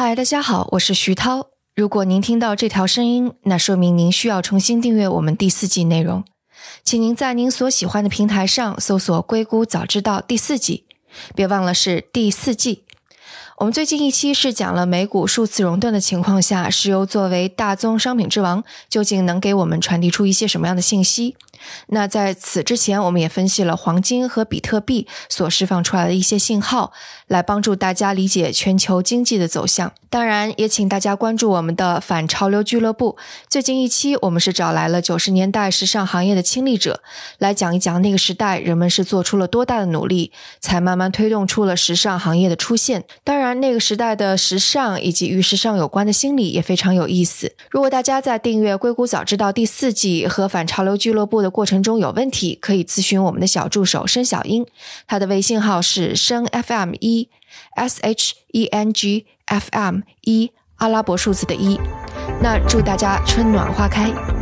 嗨，大家好，我是徐涛。如果您听到这条声音，那说明您需要重新订阅我们第四季内容。请您在您所喜欢的平台上搜索“硅谷早知道”第四季，别忘了是第四季。我们最近一期是讲了美股数次熔断的情况下，石油作为大宗商品之王，究竟能给我们传递出一些什么样的信息？那在此之前，我们也分析了黄金和比特币所释放出来的一些信号，来帮助大家理解全球经济的走向。当然，也请大家关注我们的反潮流俱乐部。最近一期，我们是找来了九十年代时尚行业的亲历者，来讲一讲那个时代人们是做出了多大的努力，才慢慢推动出了时尚行业的出现。当然，那个时代的时尚以及与时尚有关的心理也非常有意思。如果大家在订阅《硅谷早知道》第四季和反潮流俱乐部的过程中有问题，可以咨询我们的小助手申小英，他的微信号是申 FM 一 S H E N G F M 一阿拉伯数字的一。那祝大家春暖花开。